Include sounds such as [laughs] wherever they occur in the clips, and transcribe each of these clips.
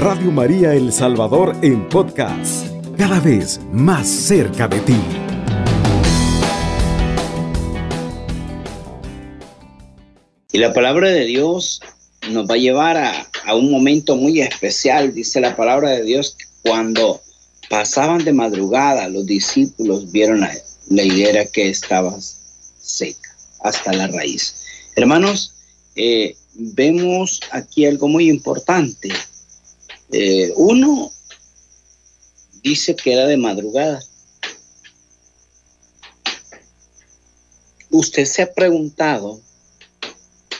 Radio María El Salvador en podcast, cada vez más cerca de ti. Y la palabra de Dios nos va a llevar a, un momento muy especial, dice la palabra de Dios, cuando pasaban de madrugada, los discípulos vieron la, la higuera que estaba seca hasta la raíz. Hermanos, eh, vemos aquí algo muy importante. Eh, uno dice que era de madrugada. Usted se ha preguntado,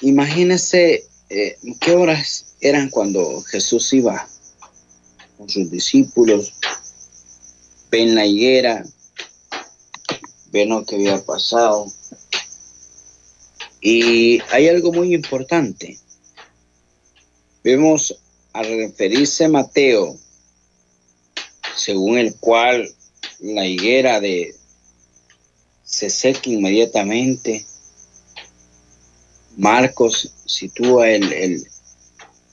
imagínese eh, qué horas eran cuando Jesús iba con sus discípulos, ven la higuera, ven lo que había pasado, y hay algo muy importante. Vemos al referirse Mateo, según el cual la higuera de se seca inmediatamente. Marcos sitúa el,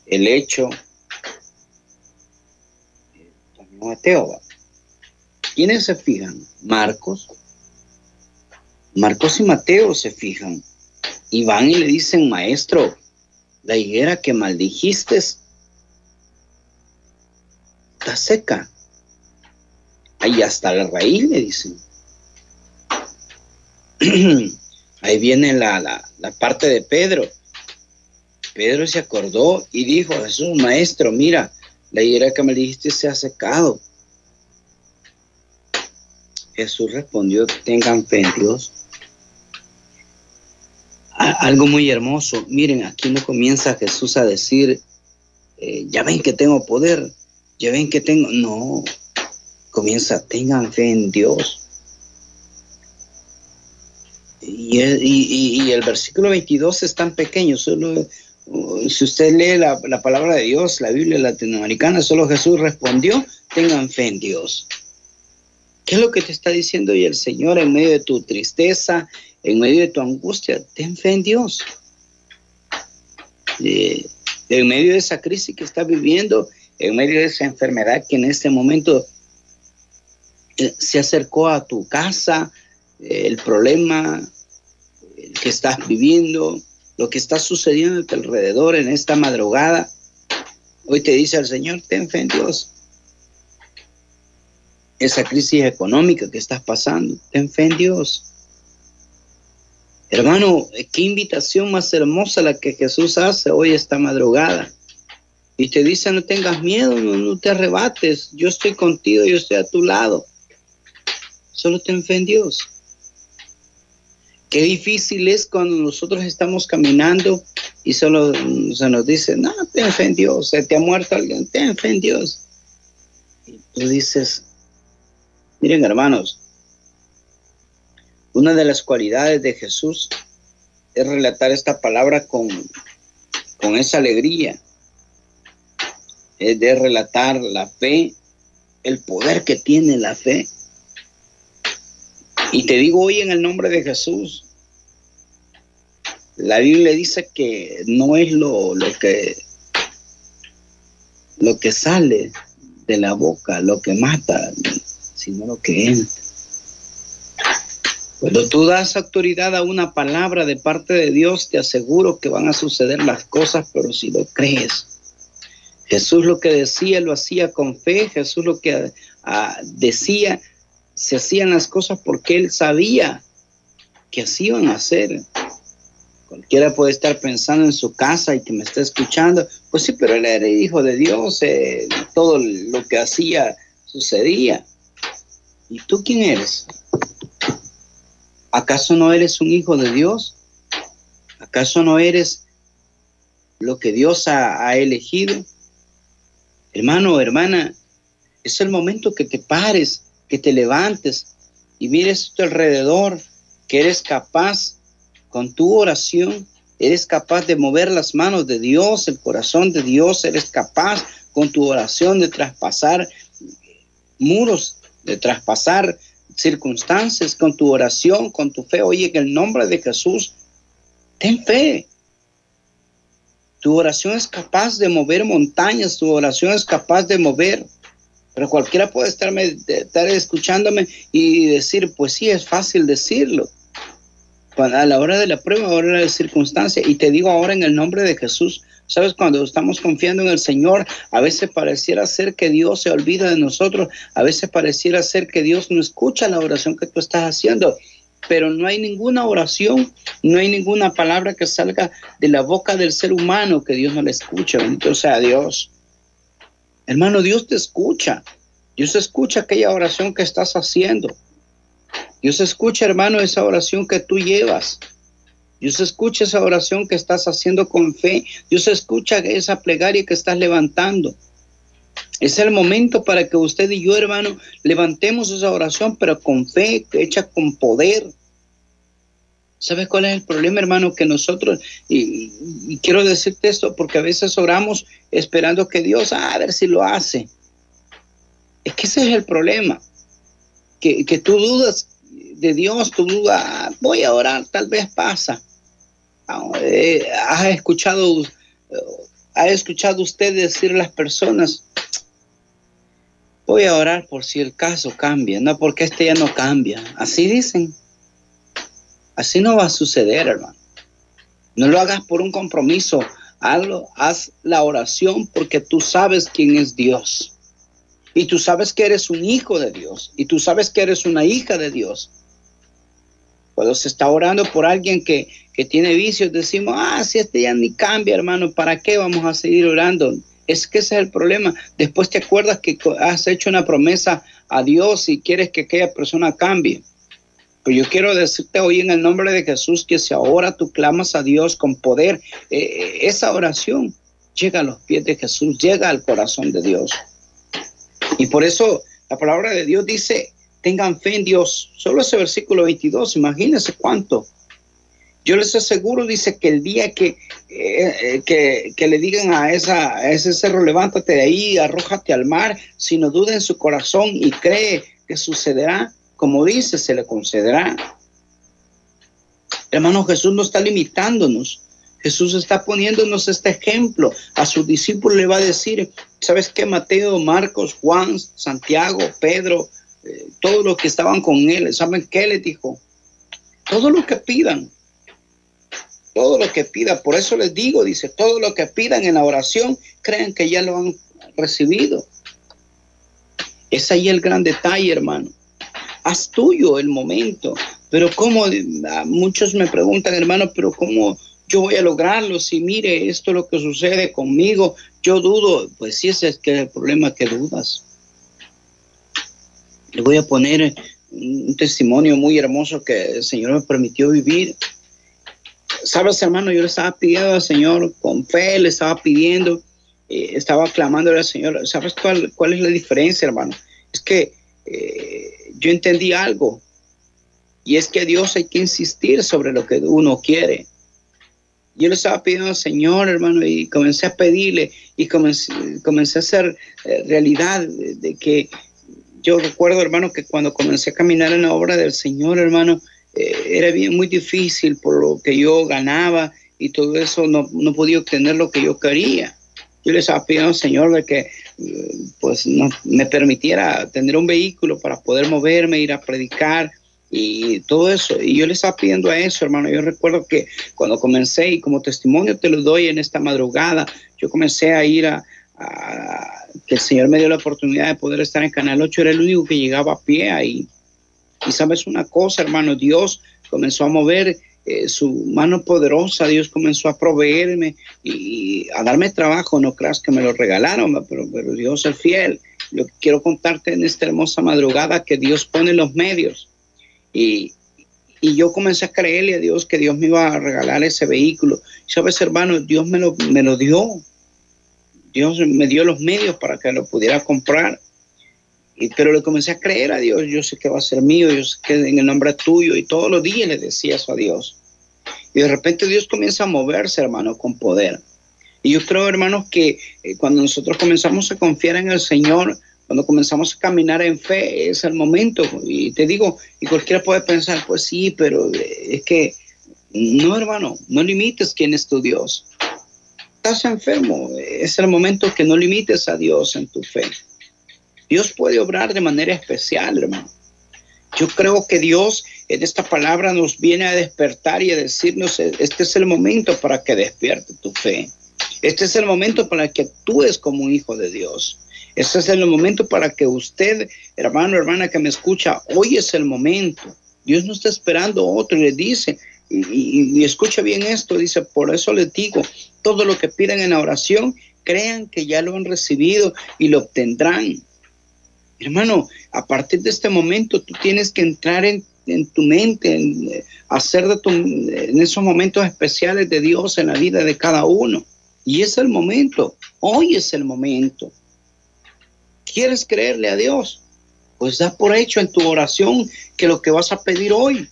el, hecho. Mateo. ¿Quiénes se fijan? Marcos. Marcos y Mateo se fijan y van y le dicen, maestro, la higuera que maldijiste seca. Ahí hasta la raíz le dicen. [clears throat] Ahí viene la, la, parte de Pedro. Pedro se acordó y dijo Jesús, maestro, mira, la higuera que me dijiste se ha secado. Jesús respondió, tengan fe en Dios algo muy hermoso. Miren, aquí no comienza Jesús a decir, eh, ya ven que tengo poder, ya ven que tengo... No, comienza, tengan fe en Dios. Y el, versículo 22 es tan pequeño, solo uh, si usted lee la, la, palabra de Dios, la Biblia latinoamericana, solo Jesús respondió, tengan fe en Dios. ¿Qué es lo que te está diciendo hoy el Señor en medio de tu tristeza, en medio de tu angustia, ten fe en Dios. Eh, en medio de esa crisis que estás viviendo, en medio de esa enfermedad que en este momento eh, se acercó a tu casa, eh, el problema que estás viviendo, lo que está sucediendo a tu alrededor en esta madrugada, hoy te dice el Señor, ten fe en Dios. Esa crisis económica que estás pasando, ten fe en Dios. Hermano, qué invitación más hermosa la que Jesús hace hoy esta madrugada. Y te dice, no tengas miedo, no, te arrebates, yo estoy contigo, yo estoy a tu lado. Solo ten fe Dios. Qué difícil es cuando nosotros estamos caminando y solo se nos dice, no, ten fe Dios, se te ha muerto alguien, ten fe en Dios. Y tú dices, miren hermanos, una de las cualidades de Jesús es relatar esta palabra con, con esa alegría. Es de relatar la fe, el poder que tiene la fe. Y te digo hoy en el nombre de Jesús, la Biblia dice que no es lo, lo que lo que sale de la boca, lo que mata, sino lo que entra. Cuando tú das autoridad a una palabra de parte de Dios, te aseguro que van a suceder las cosas, pero si lo crees. Jesús lo que decía lo hacía con fe, Jesús lo que ah, decía, se hacían las cosas porque él sabía que así iban a hacer. Cualquiera puede estar pensando en su casa y que me está escuchando, pues sí, pero él era hijo de Dios, eh, todo lo que hacía sucedía. ¿Y tú quién eres? ¿Acaso no eres un hijo de Dios? ¿Acaso no eres lo que Dios ha, elegido? Hermano, hermana, es el momento que te pares, que te levantes y mires tu alrededor, que eres capaz con tu oración, eres capaz de mover las manos de Dios, el corazón de Dios, eres capaz con tu oración de traspasar muros, de traspasar circunstancias, con tu oración, con tu fe. Oye, en el nombre de Jesús, ten fe. Tu oración es capaz de mover montañas, tu oración es capaz de mover. Pero cualquiera puede estarme, estar escuchándome y decir, pues sí, es fácil decirlo. A la hora de la prueba, a la hora de circunstancia, y te digo ahora en el nombre de Jesús, Sabes, cuando estamos confiando en el Señor, a veces pareciera ser que Dios se olvida de nosotros, a veces pareciera ser que Dios no escucha la oración que tú estás haciendo pero no hay ninguna oración, no hay ninguna palabra que salga de la boca del ser humano que Dios no le escuche. Bendito sea Dios. Hermano, Dios te escucha. Dios escucha aquella oración que estás haciendo. Dios escucha, hermano, esa oración que tú llevas. Dios escucha esa oración que estás haciendo con fe. Dios escucha esa plegaria que estás levantando. Es el momento para que usted y yo, hermano, levantemos esa oración, pero con fe, hecha con poder. ¿Sabes cuál es el problema, hermano? Que nosotros, y, quiero decirte esto porque a veces oramos esperando que Dios, ah, a ver si lo hace. Es que ese es el problema, que, que tú dudas de Dios, tú dudas, ah, voy a orar, tal vez pasa. Ah, eh, has escuchado, ha escuchado usted decir a las personas, voy a orar por si el caso cambia, no porque este ya no cambia. Así dicen. Así no va a suceder, hermano. No lo hagas por un compromiso. Haz la oración porque tú sabes quién es Dios. Y tú sabes que eres un hijo de Dios. Y tú sabes que eres una hija de Dios. Cuando se está orando por alguien que, que tiene vicios, decimos, ah, si este ya ni cambia, hermano, ¿para qué vamos a seguir orando? Es que ese es el problema. Después te acuerdas que has hecho una promesa a Dios y quieres que aquella persona cambie. Pero yo quiero decirte hoy en el nombre de Jesús que si ahora tú clamas a Dios con poder, eh, eh, esa oración llega a los pies de Jesús, llega al corazón de Dios. Y por eso la palabra de Dios dice, tengan fe en Dios. Solo ese versículo 22, imagínense cuánto. Yo les aseguro, dice, que el día que, eh, eh, que, le digan a, esa, a ese cerro, levántate de ahí, arrójate al mar, si no duda en su corazón y cree que sucederá, como dice, se le concederá. Hermano, Jesús no está limitándonos. Jesús está poniéndonos este ejemplo. A sus discípulos le va a decir, ¿sabes qué? Mateo, Marcos, Juan, Santiago, Pedro, eh, todos los que estaban con él, ¿saben qué les dijo? Todo lo que pidan, todo lo que pida, por eso les digo, dice, todo lo que pidan en la oración, crean que ya lo han recibido. Es ahí el gran detalle, hermano. Haz tuyo el momento. Pero como muchos me preguntan, hermano, pero cómo yo voy a lograrlo si mire esto es lo que sucede conmigo, yo dudo, pues sí ese es que el problema que dudas. Le voy a poner un testimonio muy hermoso que el Señor me permitió vivir sabes, hermano, yo le estaba pidiendo al Señor con fe, le estaba pidiendo, eh, estaba clamando al Señor. ¿Sabes cuál, cuál es la diferencia, hermano? Es que eh, yo entendí algo, y es que Dios hay que insistir sobre lo que uno quiere. Yo le estaba pidiendo al Señor, hermano, y comencé a pedirle y comencé, a hacer eh, realidad de que yo recuerdo, hermano, que cuando comencé a caminar en la obra del Señor, hermano, eh, era bien, muy difícil por lo que yo ganaba y todo eso, no, no podía obtener lo que yo quería. Yo les estaba pidiendo al Señor de que pues no, me permitiera tener un vehículo para poder moverme, ir a predicar y todo eso. Y yo le estaba pidiendo a eso, hermano. Yo recuerdo que cuando comencé, y como testimonio te lo doy en esta madrugada, yo comencé a ir a, que el Señor me dio la oportunidad de poder estar en Canal 8, era el único que llegaba a pie ahí. Y sabes una cosa, hermano, Dios comenzó a mover eh, su mano poderosa, Dios comenzó a proveerme y, a darme trabajo, no creas que me lo regalaron, pero, pero Dios es fiel. Lo que quiero contarte en esta hermosa madrugada que Dios pone los medios. Y, y yo comencé a creerle a Dios que Dios me iba a regalar ese vehículo. Sabes, hermano, Dios me lo, me lo dio. Dios me dio los medios para que lo pudiera comprar pero le comencé a creer a Dios, yo sé que va a ser mío, yo sé que en el nombre tuyo, y todos los días le decía eso a Dios. Y de repente Dios comienza a moverse, hermano, con poder. Y yo creo, hermanos, que eh, cuando nosotros comenzamos a confiar en el Señor, cuando comenzamos a caminar en fe, es el momento. Y te digo, y cualquiera puede pensar, pues sí, pero eh, es que no, hermano, no limites quién es tu Dios. estás enfermo, es el momento que no limites a Dios en tu fe. Dios puede obrar de manera especial, hermano. Yo creo que Dios en esta palabra nos viene a despertar y a decirnos, este es el momento para que despierte tu fe. Este es el momento para que actúes como un hijo de Dios. Este es el momento para que usted, hermano, hermana que me escucha, hoy es el momento. Dios no está esperando otro y le dice, y, y, escucha bien esto, dice, por eso les digo, todo lo que piden en la oración, crean que ya lo han recibido y lo obtendrán. Hermano, a partir de este momento tú tienes que entrar en, tu mente, en, eh, hacer de tu, en esos momentos especiales de Dios en la vida de cada uno. Y es el momento, hoy es el momento. ¿Quieres creerle a Dios? Pues da por hecho en tu oración que lo que vas a pedir hoy,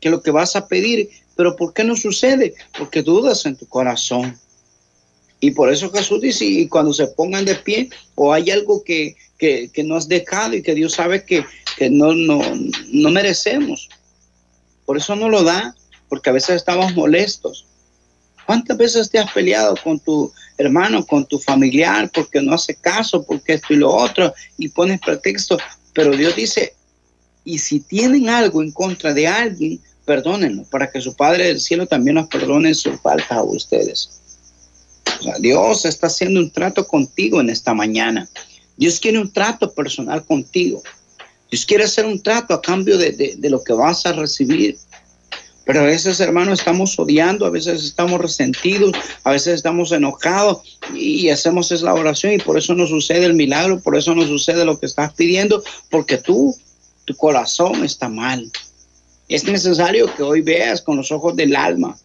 que lo que vas a pedir, pero ¿por qué no sucede? Porque dudas en tu corazón. Y por eso Jesús dice, y cuando se pongan de pie o hay algo que, que, no has dejado y que Dios sabe que, no, no, no merecemos. Por eso no lo da, porque a veces estamos molestos. ¿Cuántas veces te has peleado con tu hermano, con tu familiar, porque no hace caso, porque esto y lo otro, y pones pretexto? Pero Dios dice, y si tienen algo en contra de alguien, perdónenlo, para que su Padre del cielo también nos perdone sus faltas a ustedes. Dios está haciendo un trato contigo en esta mañana. Dios quiere un trato personal contigo. Dios quiere hacer un trato a cambio de, lo que vas a recibir. Pero a veces, hermano, estamos odiando, a veces estamos resentidos, a veces estamos enojados y hacemos esa oración y por eso no sucede el milagro, por eso no sucede lo que estás pidiendo, porque tú, tu corazón está mal. Es necesario que hoy veas con los ojos del alma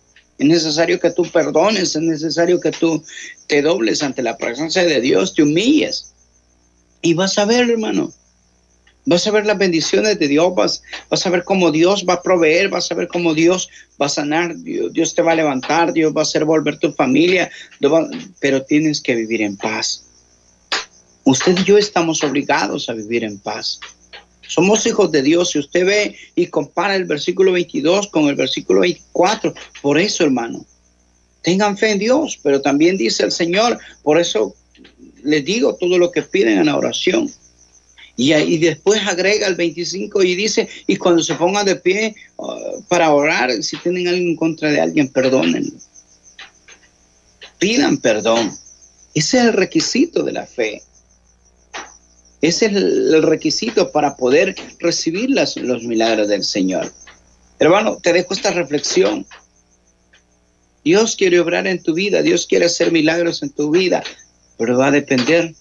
es necesario que tú perdones, es necesario que tú te dobles ante la presencia de Dios, te humilles. Y vas a ver, hermano, vas a ver las bendiciones de Dios, vas, a ver cómo Dios va a proveer, vas a ver cómo Dios va a sanar, Dios, te va a levantar, Dios va a hacer volver tu familia, pero tienes que vivir en paz. Usted y yo estamos obligados a vivir en paz. Somos hijos de Dios. Si usted ve y compara el versículo 22 con el versículo 24, por eso, hermano, tengan fe en Dios, pero también dice el Señor, por eso les digo todo lo que piden en la oración. Y, y después agrega el 25 y dice, y cuando se pongan de pie uh, para orar, si tienen algo en contra de alguien, perdónenlo. Pidan perdón. Ese es el requisito de la fe. Ese es el requisito para poder recibir los milagros del Señor. Hermano, te dejo esta reflexión. Dios quiere obrar en tu vida, Dios quiere hacer milagros en tu vida, pero va a depender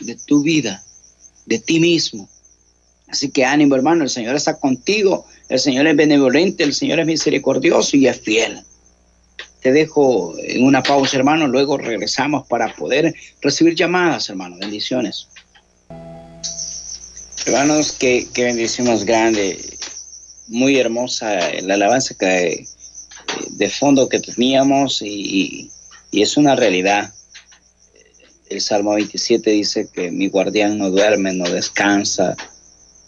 de tu vida, de ti mismo. Así que ánimo, hermano, el Señor está contigo, el Señor es benevolente, el Señor es misericordioso y es fiel. Te dejo en una pausa, hermano, luego regresamos para poder recibir llamadas, hermano. Bendiciones. Hermanos, qué, qué bendición más grande, muy hermosa la alabanza que, de fondo que teníamos y, es una realidad. El Salmo 27 dice que mi guardián no duerme, no descansa.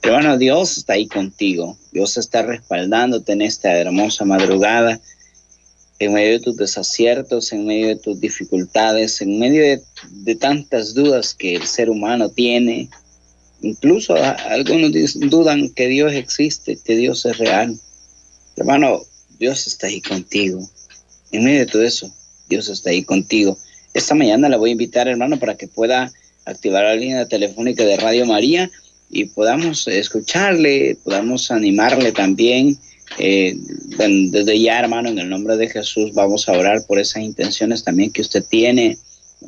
Hermano, Dios está ahí contigo. Dios está respaldándote en esta hermosa madrugada, en medio de tus desaciertos, en medio de tus dificultades, en medio de tantas dudas que el ser humano tiene, Incluso algunos dudan que Dios existe, que Dios es real. Hermano, Dios está ahí contigo. En medio de todo eso, Dios está ahí contigo. Esta mañana la voy a invitar, hermano, para que pueda activar la línea telefónica de Radio María y podamos escucharle, podamos animarle también. Eh, desde ya, hermano, en el nombre de Jesús, vamos a orar por esas intenciones también que usted tiene,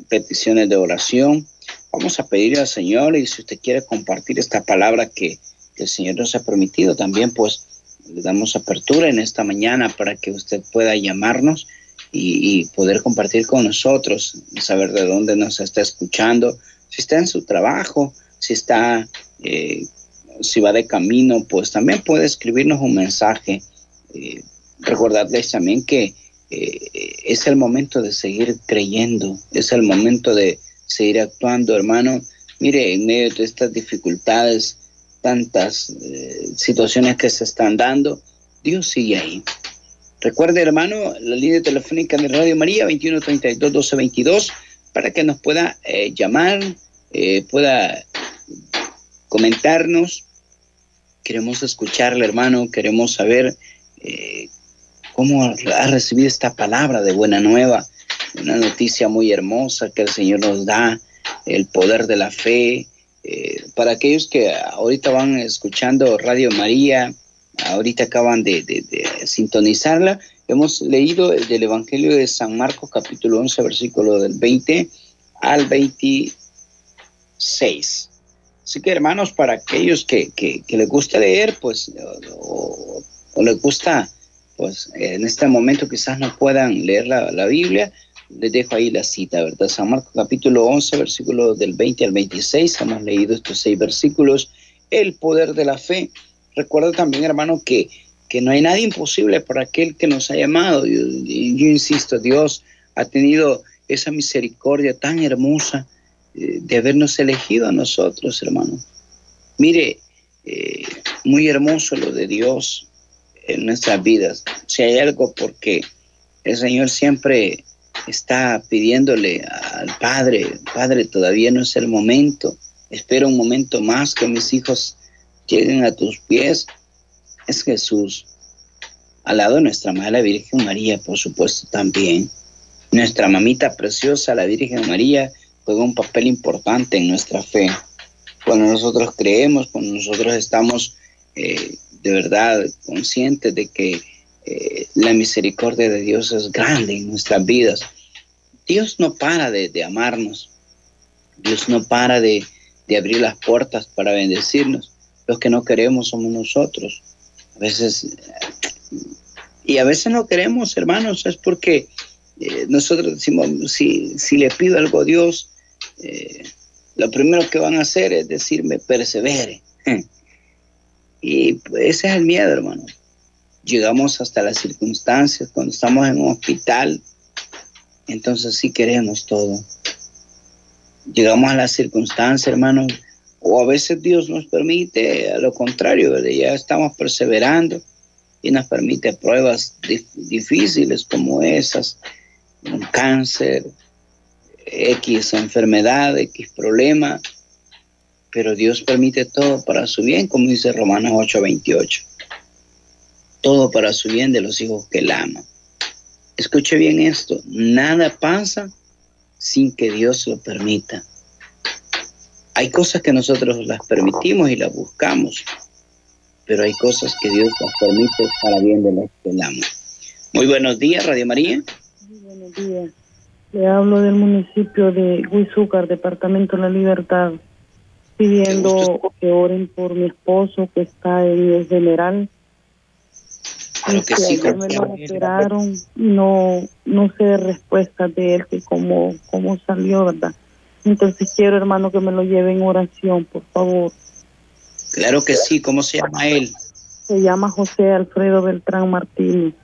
peticiones de oración. Vamos a pedirle al Señor y si usted quiere compartir esta palabra que, el Señor nos ha permitido, también pues le damos apertura en esta mañana para que usted pueda llamarnos y, poder compartir con nosotros, saber de dónde nos está escuchando, si está en su trabajo, si está, eh, si va de camino, pues también puede escribirnos un mensaje. Eh, recordarles también que eh, es el momento de seguir creyendo, es el momento de seguir actuando, hermano. Mire, en medio de estas dificultades, tantas eh, situaciones que se están dando, Dios sigue ahí. Recuerde, hermano, la línea telefónica de Radio María, 2132-1222, para que nos pueda eh, llamar, eh, pueda comentarnos. Queremos escucharle, hermano, queremos saber cómo ha recibido esta palabra de buena nueva, una noticia muy hermosa que el Señor nos da, el poder de la fe. Eh, para aquellos que ahorita van escuchando Radio María, ahorita acaban de, sintonizarla, hemos leído del Evangelio de San Marcos capítulo 11, versículo del 20 al 26. Así que hermanos, para aquellos que, que, les gusta leer, pues, o, les gusta, pues en este momento quizás no puedan leer la, la Biblia, les dejo ahí la cita, ¿verdad? San Marcos capítulo 11, versículo del 20 al 26, hemos leído estos seis versículos, el poder de la fe. Recuerda también, hermano, que, que no hay nada imposible para aquel que nos ha llamado. Yo, yo insisto, Dios ha tenido esa misericordia tan hermosa eh, de habernos elegido a nosotros, hermano. Mire, eh, muy hermoso lo de Dios en nuestras vidas. Si hay algo porque el Señor siempre está pidiéndole al Padre, Padre, todavía no es el momento, espero un momento más que mis hijos lleguen a tus pies, es Jesús. Al lado de nuestra Madre Virgen María, por supuesto, también. Nuestra mamita preciosa, la Virgen María, juega un papel importante en nuestra fe. Cuando nosotros creemos, cuando nosotros estamos eh, de verdad conscientes de que la misericordia de Dios es grande en nuestras vidas. Dios no para de, amarnos. Dios no para de, abrir las puertas para bendecirnos. Los que no queremos somos nosotros. A veces, y a veces no queremos, hermanos, es porque eh, nosotros decimos, si, si, le pido algo a Dios, eh, lo primero que van a hacer es decirme, persevere. [laughs] y ese es el miedo, hermano llegamos hasta las circunstancias, cuando estamos en un hospital, entonces sí queremos todo. Llegamos a las circunstancias, hermanos, o a veces Dios nos permite, a lo contrario, ya estamos perseverando y nos permite pruebas difíciles como esas, un cáncer, X enfermedad, X problema, pero Dios permite todo para su bien, como dice Romanos 8:28 todo para su bien de los hijos que él ama. Escuche bien esto, nada pasa sin que Dios lo permita. Hay cosas que nosotros las permitimos y las buscamos, pero hay cosas que Dios las permite para bien de los que él ama. Muy buenos días, Radio María. Muy buenos días. Le hablo del municipio de Huizúcar, Departamento de la Libertad, pidiendo que oren por mi esposo que está en el general Claro que sí, me lo operaron no, no sé respuesta de él, que cómo, cómo salió, ¿verdad? Entonces quiero, hermano, que me lo lleve en oración, por favor. Claro que sí, ¿cómo se llama él? Se llama José Alfredo Beltrán Martínez.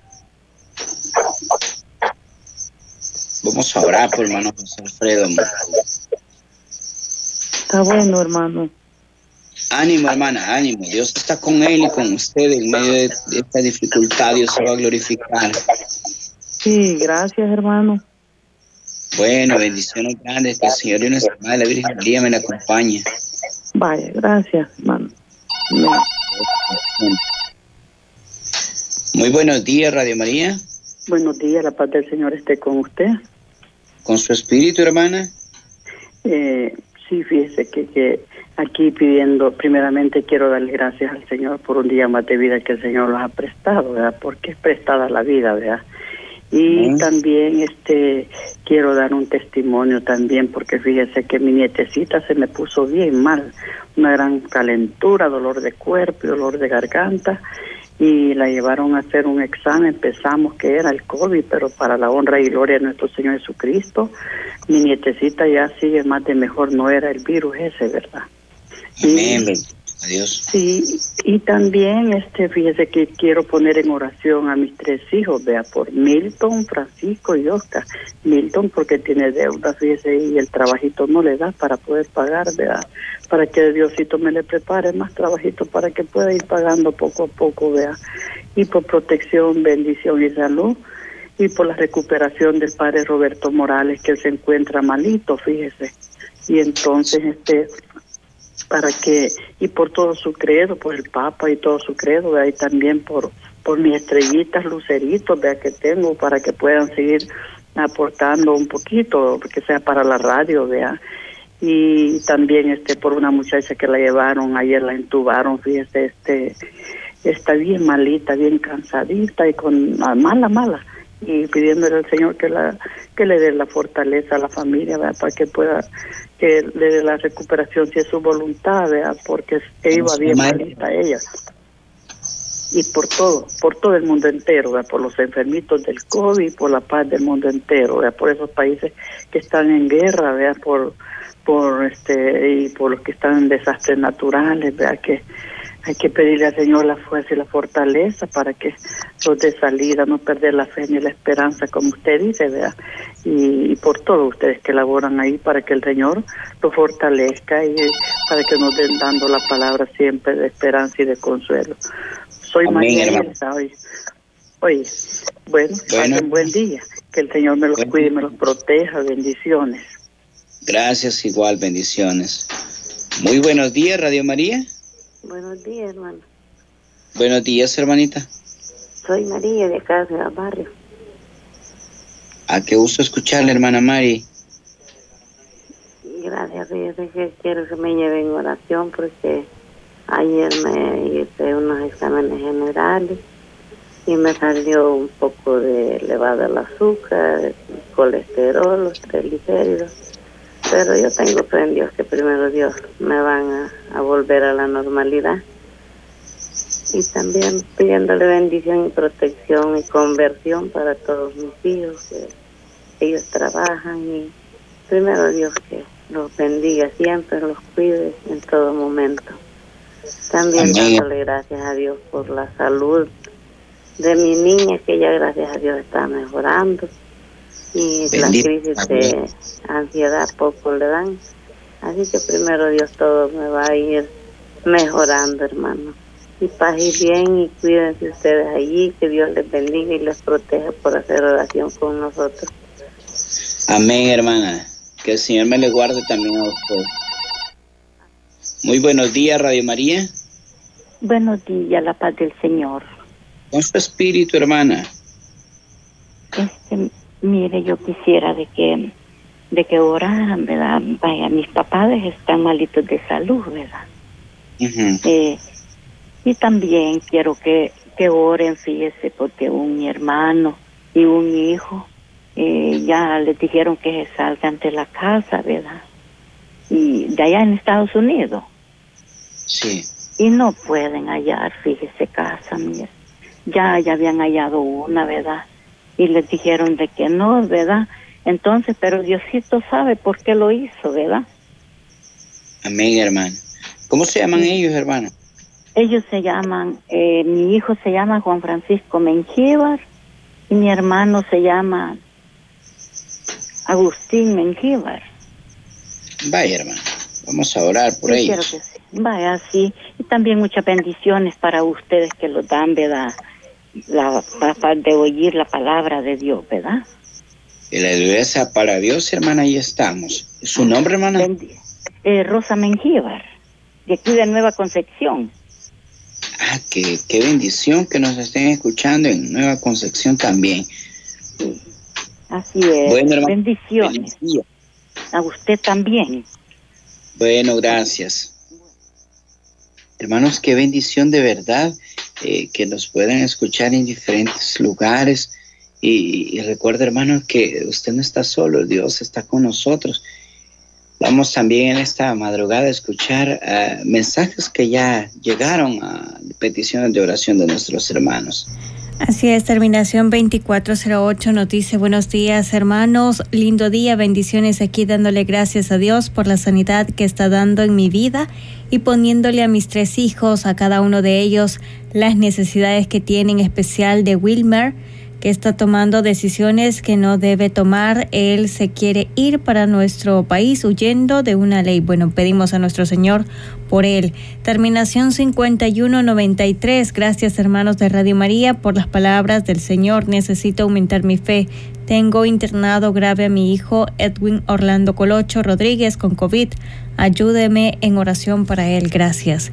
Vamos a orar por hermano José Alfredo. Está bueno, hermano. Ánimo, hermana, ánimo. Dios está con él y con usted en medio de, esta dificultad. Dios se va a glorificar. Sí, gracias, hermano. Bueno, bendiciones grandes. Que el Señor y nuestra Madre, la Virgen María, me la acompañe. Vaya, gracias, hermano. Muy buenos días, Radio María. Buenos días, la paz del Señor esté con usted. ¿Con su espíritu, hermana? Eh, sí, fíjese que, que aquí pidiendo, primeramente quiero darle gracias al Señor por un día más de vida que el Señor nos ha prestado, ¿verdad? Porque es prestada la vida, ¿verdad? Y también este quiero dar un testimonio también porque fíjese que mi nietecita se me puso bien mal, una gran calentura, dolor de cuerpo y dolor de garganta y la llevaron a hacer un examen, pensamos que era el COVID, pero para la honra y gloria de nuestro Señor Jesucristo, mi nietecita ya sigue más de mejor, no era el virus ese, ¿verdad? Adiós. Sí, y también, este, fíjese que quiero poner en oración a mis tres hijos, vea, por Milton, Francisco y Oscar. Milton porque tiene deuda, fíjese, y el trabajito no le da para poder pagar, vea, para que Diosito me le prepare más trabajito para que pueda ir pagando poco a poco, vea, y por protección, bendición y salud, y por la recuperación del padre Roberto Morales, que se encuentra malito, fíjese. Y entonces, este, para que, y por todo su credo, por el Papa y todo su credo, ¿vea? y también por, por mis estrellitas, luceritos, vea que tengo, para que puedan seguir aportando un poquito, que sea para la radio, vea. Y también este por una muchacha que la llevaron, ayer la entubaron, fíjese, este, está bien malita, bien cansadita y con mala, mala y pidiéndole al Señor que la que le dé la fortaleza a la familia ¿verdad? para que pueda que le dé la recuperación si es su voluntad ¿verdad? porque iba bien malita ella y por todo por todo el mundo entero ¿verdad? por los enfermitos del COVID por la paz del mundo entero ¿verdad? por esos países que están en guerra ¿verdad? por por este y por los que están en desastres naturales ¿verdad? que hay que pedirle al Señor la fuerza y la fortaleza para que los dé salida, no perder la fe ni la esperanza, como usted dice, vea. Y, por todos ustedes que laboran ahí, para que el Señor lo fortalezca y para que nos den dando la palabra siempre de esperanza y de consuelo. Soy María hoy. Oye, bueno, bueno. un buen día. Que el Señor me los cuide y me los proteja. Bendiciones. Gracias, igual, bendiciones. Muy buenos días, Radio María. Buenos días, hermano. Buenos días, hermanita. Soy María de acá de la barrio. ¿A qué gusto escucharle, hermana Mari? Gracias, fíjese que quiero que me lleve en oración porque ayer me hice unos exámenes generales y me salió un poco de elevado el azúcar, el colesterol, los triglicéridos pero yo tengo fe en Dios que primero Dios me van a, volver a la normalidad. Y también pidiéndole bendición y protección y conversión para todos mis hijos, que ellos trabajan y primero Dios que los bendiga siempre, los cuide en todo momento. También dándole gracias a Dios por la salud de mi niña, que ya gracias a Dios está mejorando y la crisis de ansiedad poco le dan. Así que primero Dios todo me va a ir mejorando, hermano. Y paz y bien y cuídense ustedes allí, que Dios les bendiga y les proteja por hacer oración con nosotros. Amén, hermana. Que el Señor me le guarde también a usted. Muy buenos días, Radio María. Buenos días, la paz del Señor. Con su espíritu, hermana. Este, mire, yo quisiera de que de que oraran, ¿verdad? Vaya, mis papás están malitos de salud, ¿verdad? eh, y también quiero que, que oren, fíjese, porque un hermano y un hijo eh, ya les dijeron que se salgan de la casa, ¿verdad? Y de allá en Estados Unidos. Sí. Y no pueden hallar, fíjese, casa, mire. Ya, ya habían hallado una, ¿verdad? Y les dijeron de que no, ¿verdad? Entonces, pero Diosito sabe por qué lo hizo, ¿verdad? Amén, hermano. ¿Cómo se llaman ellos, hermano? Ellos se llaman, eh, mi hijo se llama Juan Francisco Mengíbar y mi hermano se llama Agustín Mengíbar. Vaya, hermano, vamos a orar por ellos. que sí. Vaya, sí. Y también muchas bendiciones para ustedes que los dan, ¿verdad? La, de oír la palabra de Dios, ¿verdad? Y la iglesia para Dios, hermana, ahí estamos. ¿Su nombre, hermana? Eh, Rosa Mengíbar, de aquí de Nueva Concepción. Ah, qué, qué bendición que nos estén escuchando en Nueva Concepción también. Sí, así es. Bueno, Bendiciones. A usted también. Bueno, gracias. Hermanos, qué bendición de verdad eh, que nos puedan escuchar en diferentes lugares. Y, recuerda, hermano, que usted no está solo, Dios está con nosotros. Vamos también en esta madrugada a escuchar eh, mensajes que ya llegaron a peticiones de oración de nuestros hermanos. Así es, terminación 2408 nos dice buenos días hermanos, lindo día, bendiciones aquí dándole gracias a Dios por la sanidad que está dando en mi vida y poniéndole a mis tres hijos, a cada uno de ellos, las necesidades que tienen especial de Wilmer que está tomando decisiones que no debe tomar. Él se quiere ir para nuestro país huyendo de una ley. Bueno, pedimos a nuestro Señor por él. Terminación 5193. Gracias hermanos de Radio María por las palabras del Señor. Necesito aumentar mi fe. Tengo internado grave a mi hijo Edwin Orlando Colocho Rodríguez con COVID. Ayúdeme en oración para él. Gracias.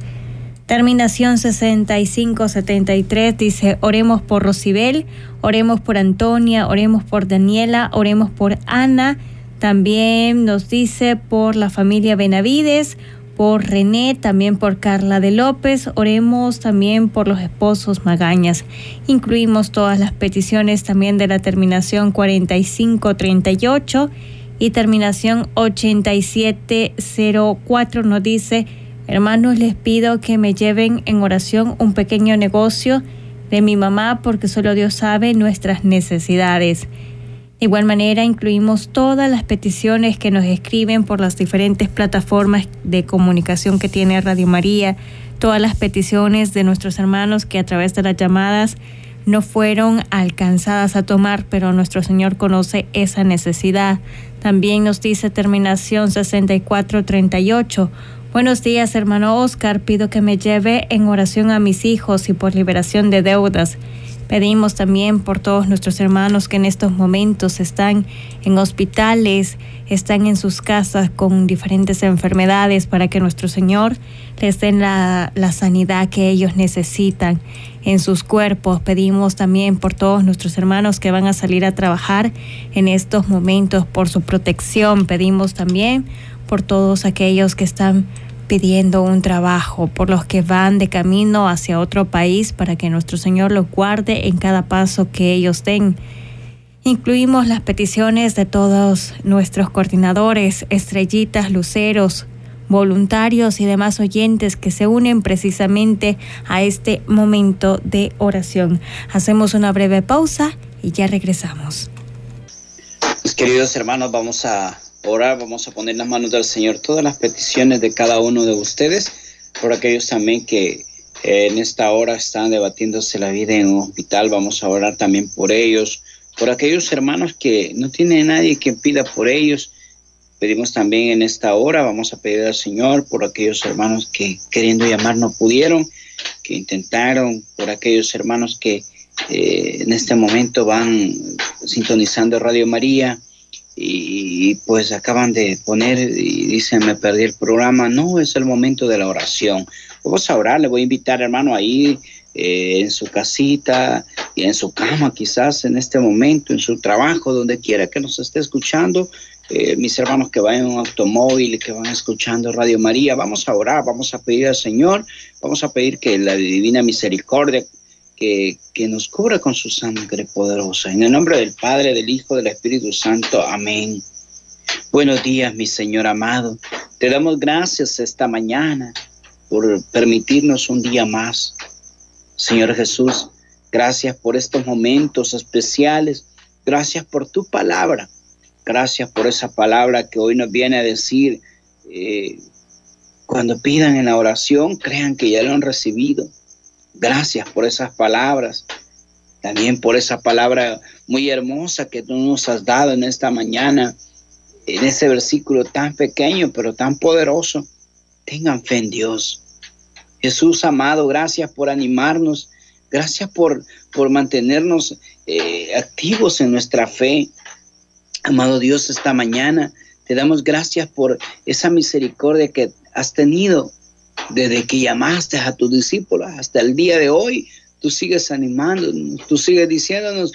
Terminación 6573 dice, oremos por Rosibel, oremos por Antonia, oremos por Daniela, oremos por Ana. También nos dice por la familia Benavides, por René, también por Carla de López, oremos también por los esposos Magañas. Incluimos todas las peticiones también de la terminación 4538 y terminación 8704 nos dice, Hermanos, les pido que me lleven en oración un pequeño negocio de mi mamá porque solo Dios sabe nuestras necesidades. De igual manera, incluimos todas las peticiones que nos escriben por las diferentes plataformas de comunicación que tiene Radio María, todas las peticiones de nuestros hermanos que a través de las llamadas no fueron alcanzadas a tomar, pero nuestro Señor conoce esa necesidad. También nos dice terminación 6438 Buenos días, hermano Oscar. Pido que me lleve en oración a mis hijos y por liberación de deudas. Pedimos también por todos nuestros hermanos que en estos momentos están en hospitales, están en sus casas con diferentes enfermedades para que nuestro Señor les den la, la, sanidad que ellos necesitan en sus cuerpos. Pedimos también por todos nuestros hermanos que van a salir a trabajar en estos momentos por su protección. Pedimos también por todos aquellos que están pidiendo un trabajo, por los que van de camino hacia otro país para que nuestro Señor los guarde en cada paso que ellos den. Incluimos las peticiones de todos nuestros coordinadores, estrellitas, luceros, voluntarios y demás oyentes que se unen precisamente a este momento de oración. Hacemos una breve pausa y ya regresamos. Queridos hermanos, vamos a Ahora vamos a poner las manos del Señor todas las peticiones de cada uno de ustedes, por aquellos también que eh, en esta hora están debatiéndose la vida en un hospital. Vamos a orar también por ellos, por aquellos hermanos que no tienen nadie que pida por ellos. Pedimos también en esta hora, vamos a pedir al Señor por aquellos hermanos que queriendo llamar no pudieron, que intentaron, por aquellos hermanos que eh, en este momento van sintonizando Radio María y, pues acaban de poner y dicen me perdí el programa. No, es el momento de la oración. Vamos a orar, le voy a invitar hermano ahí eh, en su casita y en su cama quizás en este momento, en su trabajo, donde quiera que nos esté escuchando. Eh, mis hermanos que van en un automóvil que van escuchando Radio María, vamos a orar, vamos a pedir al Señor, vamos a pedir que la divina misericordia que, nos cubra con su sangre poderosa. En el nombre del Padre, del Hijo, del Espíritu Santo. Amén. Buenos días, mi Señor amado. Te damos gracias esta mañana por permitirnos un día más. Señor Jesús, gracias por estos momentos especiales. Gracias por tu palabra. Gracias por esa palabra que hoy nos viene a decir, eh, cuando pidan en la oración, crean que ya lo han recibido. Gracias por esas palabras. También por esa palabra muy hermosa que tú nos has dado en esta mañana, en ese versículo tan pequeño pero tan poderoso. Tengan fe en Dios. Jesús amado, gracias por animarnos. Gracias por, por mantenernos eh, activos en nuestra fe. Amado Dios, esta mañana te damos gracias por esa misericordia que has tenido desde que llamaste a tus discípulos hasta el día de hoy, tú sigues animándonos, tú sigues diciéndonos,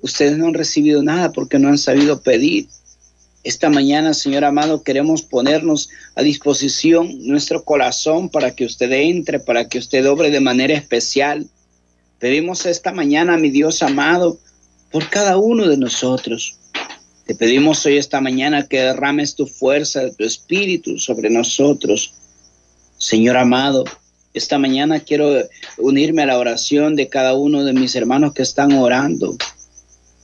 ustedes no han recibido nada porque no han sabido pedir. Esta mañana, Señor amado, queremos ponernos a disposición nuestro corazón para que usted entre, para que usted obre de manera especial. Pedimos esta mañana, mi Dios amado, por cada uno de nosotros. Te pedimos hoy esta mañana que derrames tu fuerza, tu espíritu sobre nosotros Señor amado, Esta mañana quiero unirme a la oración de cada uno de mis hermanos que están orando.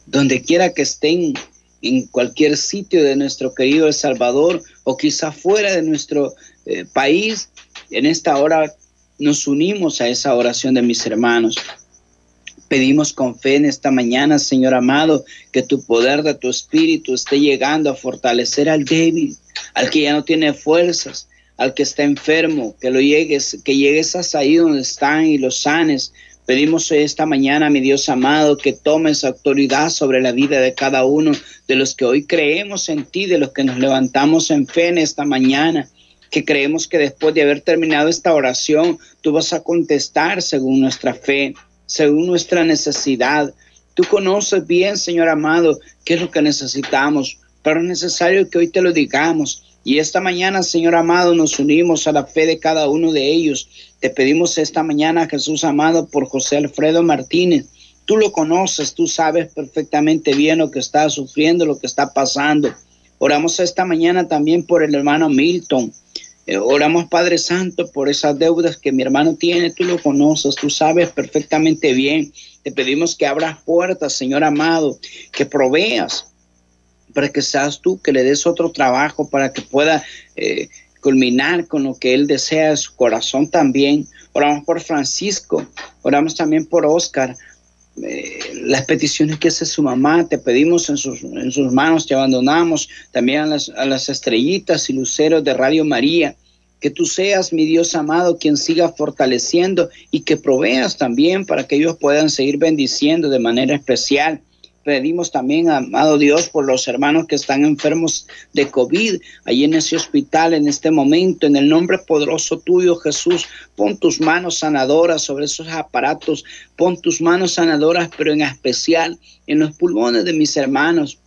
Donde quiera que estén, en cualquier sitio de nuestro querido El Salvador o quizá fuera de nuestro eh, país, en esta hora nos unimos a esa oración de mis hermanos. Pedimos con fe en esta mañana, Señor amado, que tu poder de tu espíritu esté llegando a fortalecer al débil, al que ya no tiene fuerzas, al que está enfermo, que lo llegues, que llegues hasta ahí donde están y los sanes. Pedimos esta mañana, mi Dios amado, que tomes autoridad sobre la vida de cada uno de los que hoy creemos en ti, de los que nos levantamos en fe en esta mañana que creemos que después de haber terminado esta oración, tú vas a contestar según nuestra fe, según nuestra necesidad. Tú conoces bien, Señor amado, qué es lo que necesitamos, es necesario que hoy te lo digamos. Y esta mañana, Señor amado, nos unimos a la fe de cada uno de ellos. Te pedimos esta mañana, Jesús amado, por José Alfredo Martínez. Tú lo conoces, tú sabes perfectamente bien lo que está sufriendo, lo que está pasando. Oramos esta mañana también por el hermano Milton. Eh, oramos, Padre Santo, por esas deudas que mi hermano tiene. Tú lo conoces, tú sabes perfectamente bien. Te pedimos que abras puertas, Señor amado, que proveas para que seas tú, que le des otro trabajo, para que pueda eh, culminar con lo que él desea de su corazón también. Oramos por Francisco, oramos también por Oscar. Eh, las peticiones que hace su mamá, te pedimos en sus, en sus manos, te abandonamos también a las, a las estrellitas y luceros de Radio María. Que tú seas, mi Dios amado, quien siga fortaleciendo y que proveas también para que ellos puedan seguir bendiciendo de manera especial pedimos también, amado Dios, por los hermanos que están enfermos de COVID, allí en ese hospital, en este momento, en el nombre poderoso tuyo, Jesús, pon tus manos sanadoras sobre esos aparatos, pon tus manos sanadoras, pero en especial en los pulmones de mis hermanos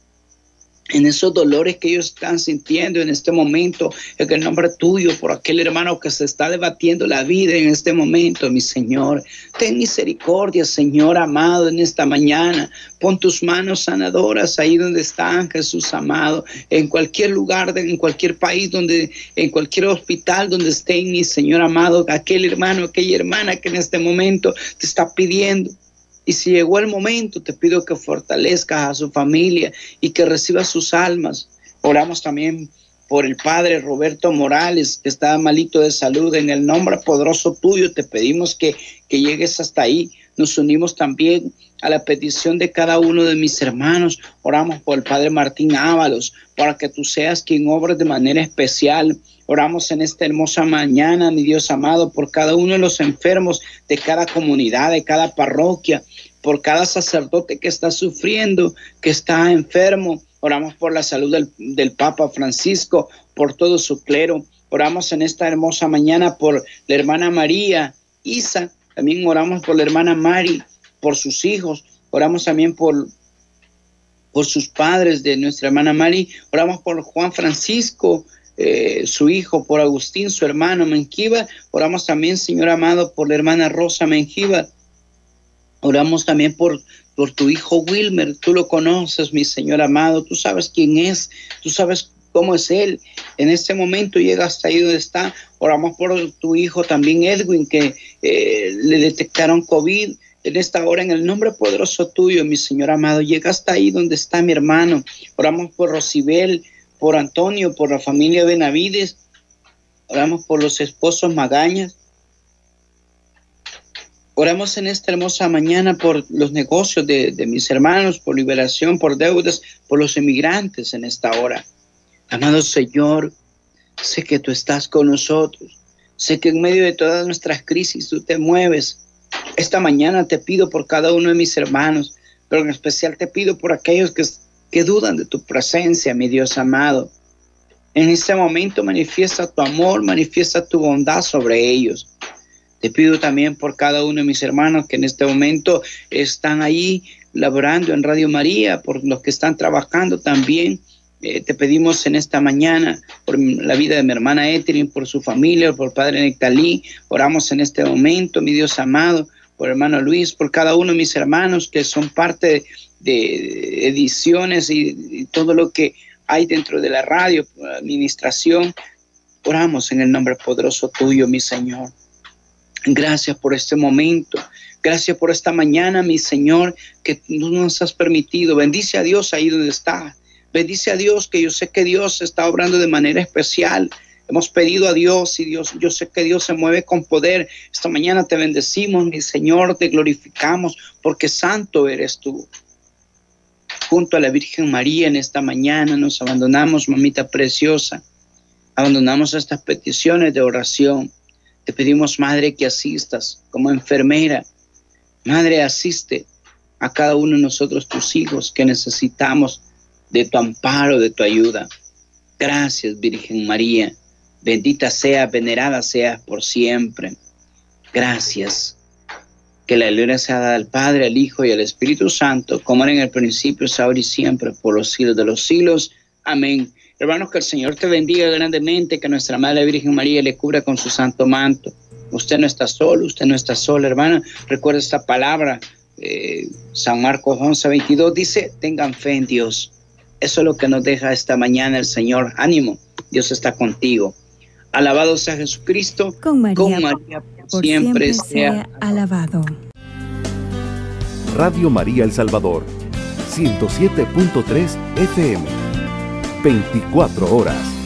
en esos dolores que ellos están sintiendo en este momento, en el nombre tuyo, por aquel hermano que se está debatiendo la vida en este momento, mi Señor. Ten misericordia, Señor amado, en esta mañana. Pon tus manos sanadoras ahí donde están, Jesús amado, en cualquier lugar, en cualquier país, donde, en cualquier hospital donde estén, mi Señor amado, aquel hermano, aquella hermana que en este momento te está pidiendo y si llegó el momento, te pido que fortalezcas a su familia y que reciba sus almas. Oramos también por el padre Roberto Morales, que está malito de salud. En el nombre poderoso tuyo te pedimos que, que llegues hasta ahí. Nos unimos también a la petición de cada uno de mis hermanos. Oramos por el padre Martín Ábalos, para que tú seas quien obra de manera especial. Oramos en esta hermosa mañana, mi Dios amado, por cada uno de los enfermos de cada comunidad, de cada parroquia por cada sacerdote que está sufriendo, que está enfermo. Oramos por la salud del, Papa Francisco, por todo su clero. Oramos en esta hermosa mañana por la hermana María Isa. También oramos por la hermana Mari, por sus hijos. Oramos también por, por sus padres de nuestra hermana Mari. Oramos por Juan Francisco, eh, su hijo, por Agustín, su hermano Menjiva. Oramos también, Señor amado, por la hermana Rosa Menjiva. Oramos también por, por tu hijo Wilmer. Tú lo conoces, mi Señor amado. Tú sabes quién es. Tú sabes cómo es Él. En este momento llega hasta ahí donde está. Oramos por tu hijo también, Edwin, que eh, le detectaron COVID. En esta hora, en el nombre poderoso tuyo, mi Señor amado, llega hasta ahí donde está mi hermano. Oramos por Rosibel, por Antonio, por la familia Benavides. Oramos por los esposos Magañas. Oramos en esta hermosa mañana por los negocios de, mis hermanos, por liberación, por deudas, por los emigrantes en esta hora. Amado Señor, sé que tú estás con nosotros. Sé que en medio de todas nuestras crisis tú te mueves. Esta mañana te pido por cada uno de mis hermanos, pero en especial te pido por aquellos que, que dudan de tu presencia, mi Dios amado. En este momento manifiesta tu amor, manifiesta tu bondad sobre ellos. Te pido también por cada uno de mis hermanos que en este momento están ahí laborando en Radio María, por los que están trabajando también. Eh, te pedimos en esta mañana por la vida de mi hermana Etherin, por su familia, por Padre Nectalí. Oramos en este momento, mi Dios amado, por hermano Luis, por cada uno de mis hermanos que son parte de, ediciones y, todo lo que hay dentro de la radio, administración. Oramos en el nombre poderoso tuyo, mi Señor. Gracias por este momento. Gracias por esta mañana, mi Señor, que nos has permitido. Bendice a Dios ahí donde está. Bendice a Dios, que yo sé que Dios está obrando de manera especial. Hemos pedido a Dios y Dios, yo sé que Dios se mueve con poder. Esta mañana te bendecimos, mi Señor, te glorificamos, porque santo eres tú. Junto a la Virgen María en esta mañana nos abandonamos, mamita preciosa. Abandonamos estas peticiones de oración. Te pedimos, Madre, que asistas como enfermera. Madre, asiste a cada uno de nosotros, tus hijos, que necesitamos de tu amparo, de tu ayuda. Gracias, Virgen María. Bendita sea, venerada sea por siempre. Gracias. Que la gloria sea dada al Padre, al Hijo y al Espíritu Santo, como era en el principio, ahora y siempre, por los siglos de los siglos. Amén. Hermanos, que el Señor te bendiga grandemente, que nuestra Madre Virgen María le cubra con su santo manto. Usted no está solo, usted no está sola, hermana. Recuerda esta palabra. Eh, San Marcos 11, 22 dice, tengan fe en Dios. Eso es lo que nos deja esta mañana el Señor. Ánimo, Dios está contigo. Alabado sea Jesucristo. Con María, por, siempre, sea alabado. Radio María El Salvador, 107.3 FM. 24 horas.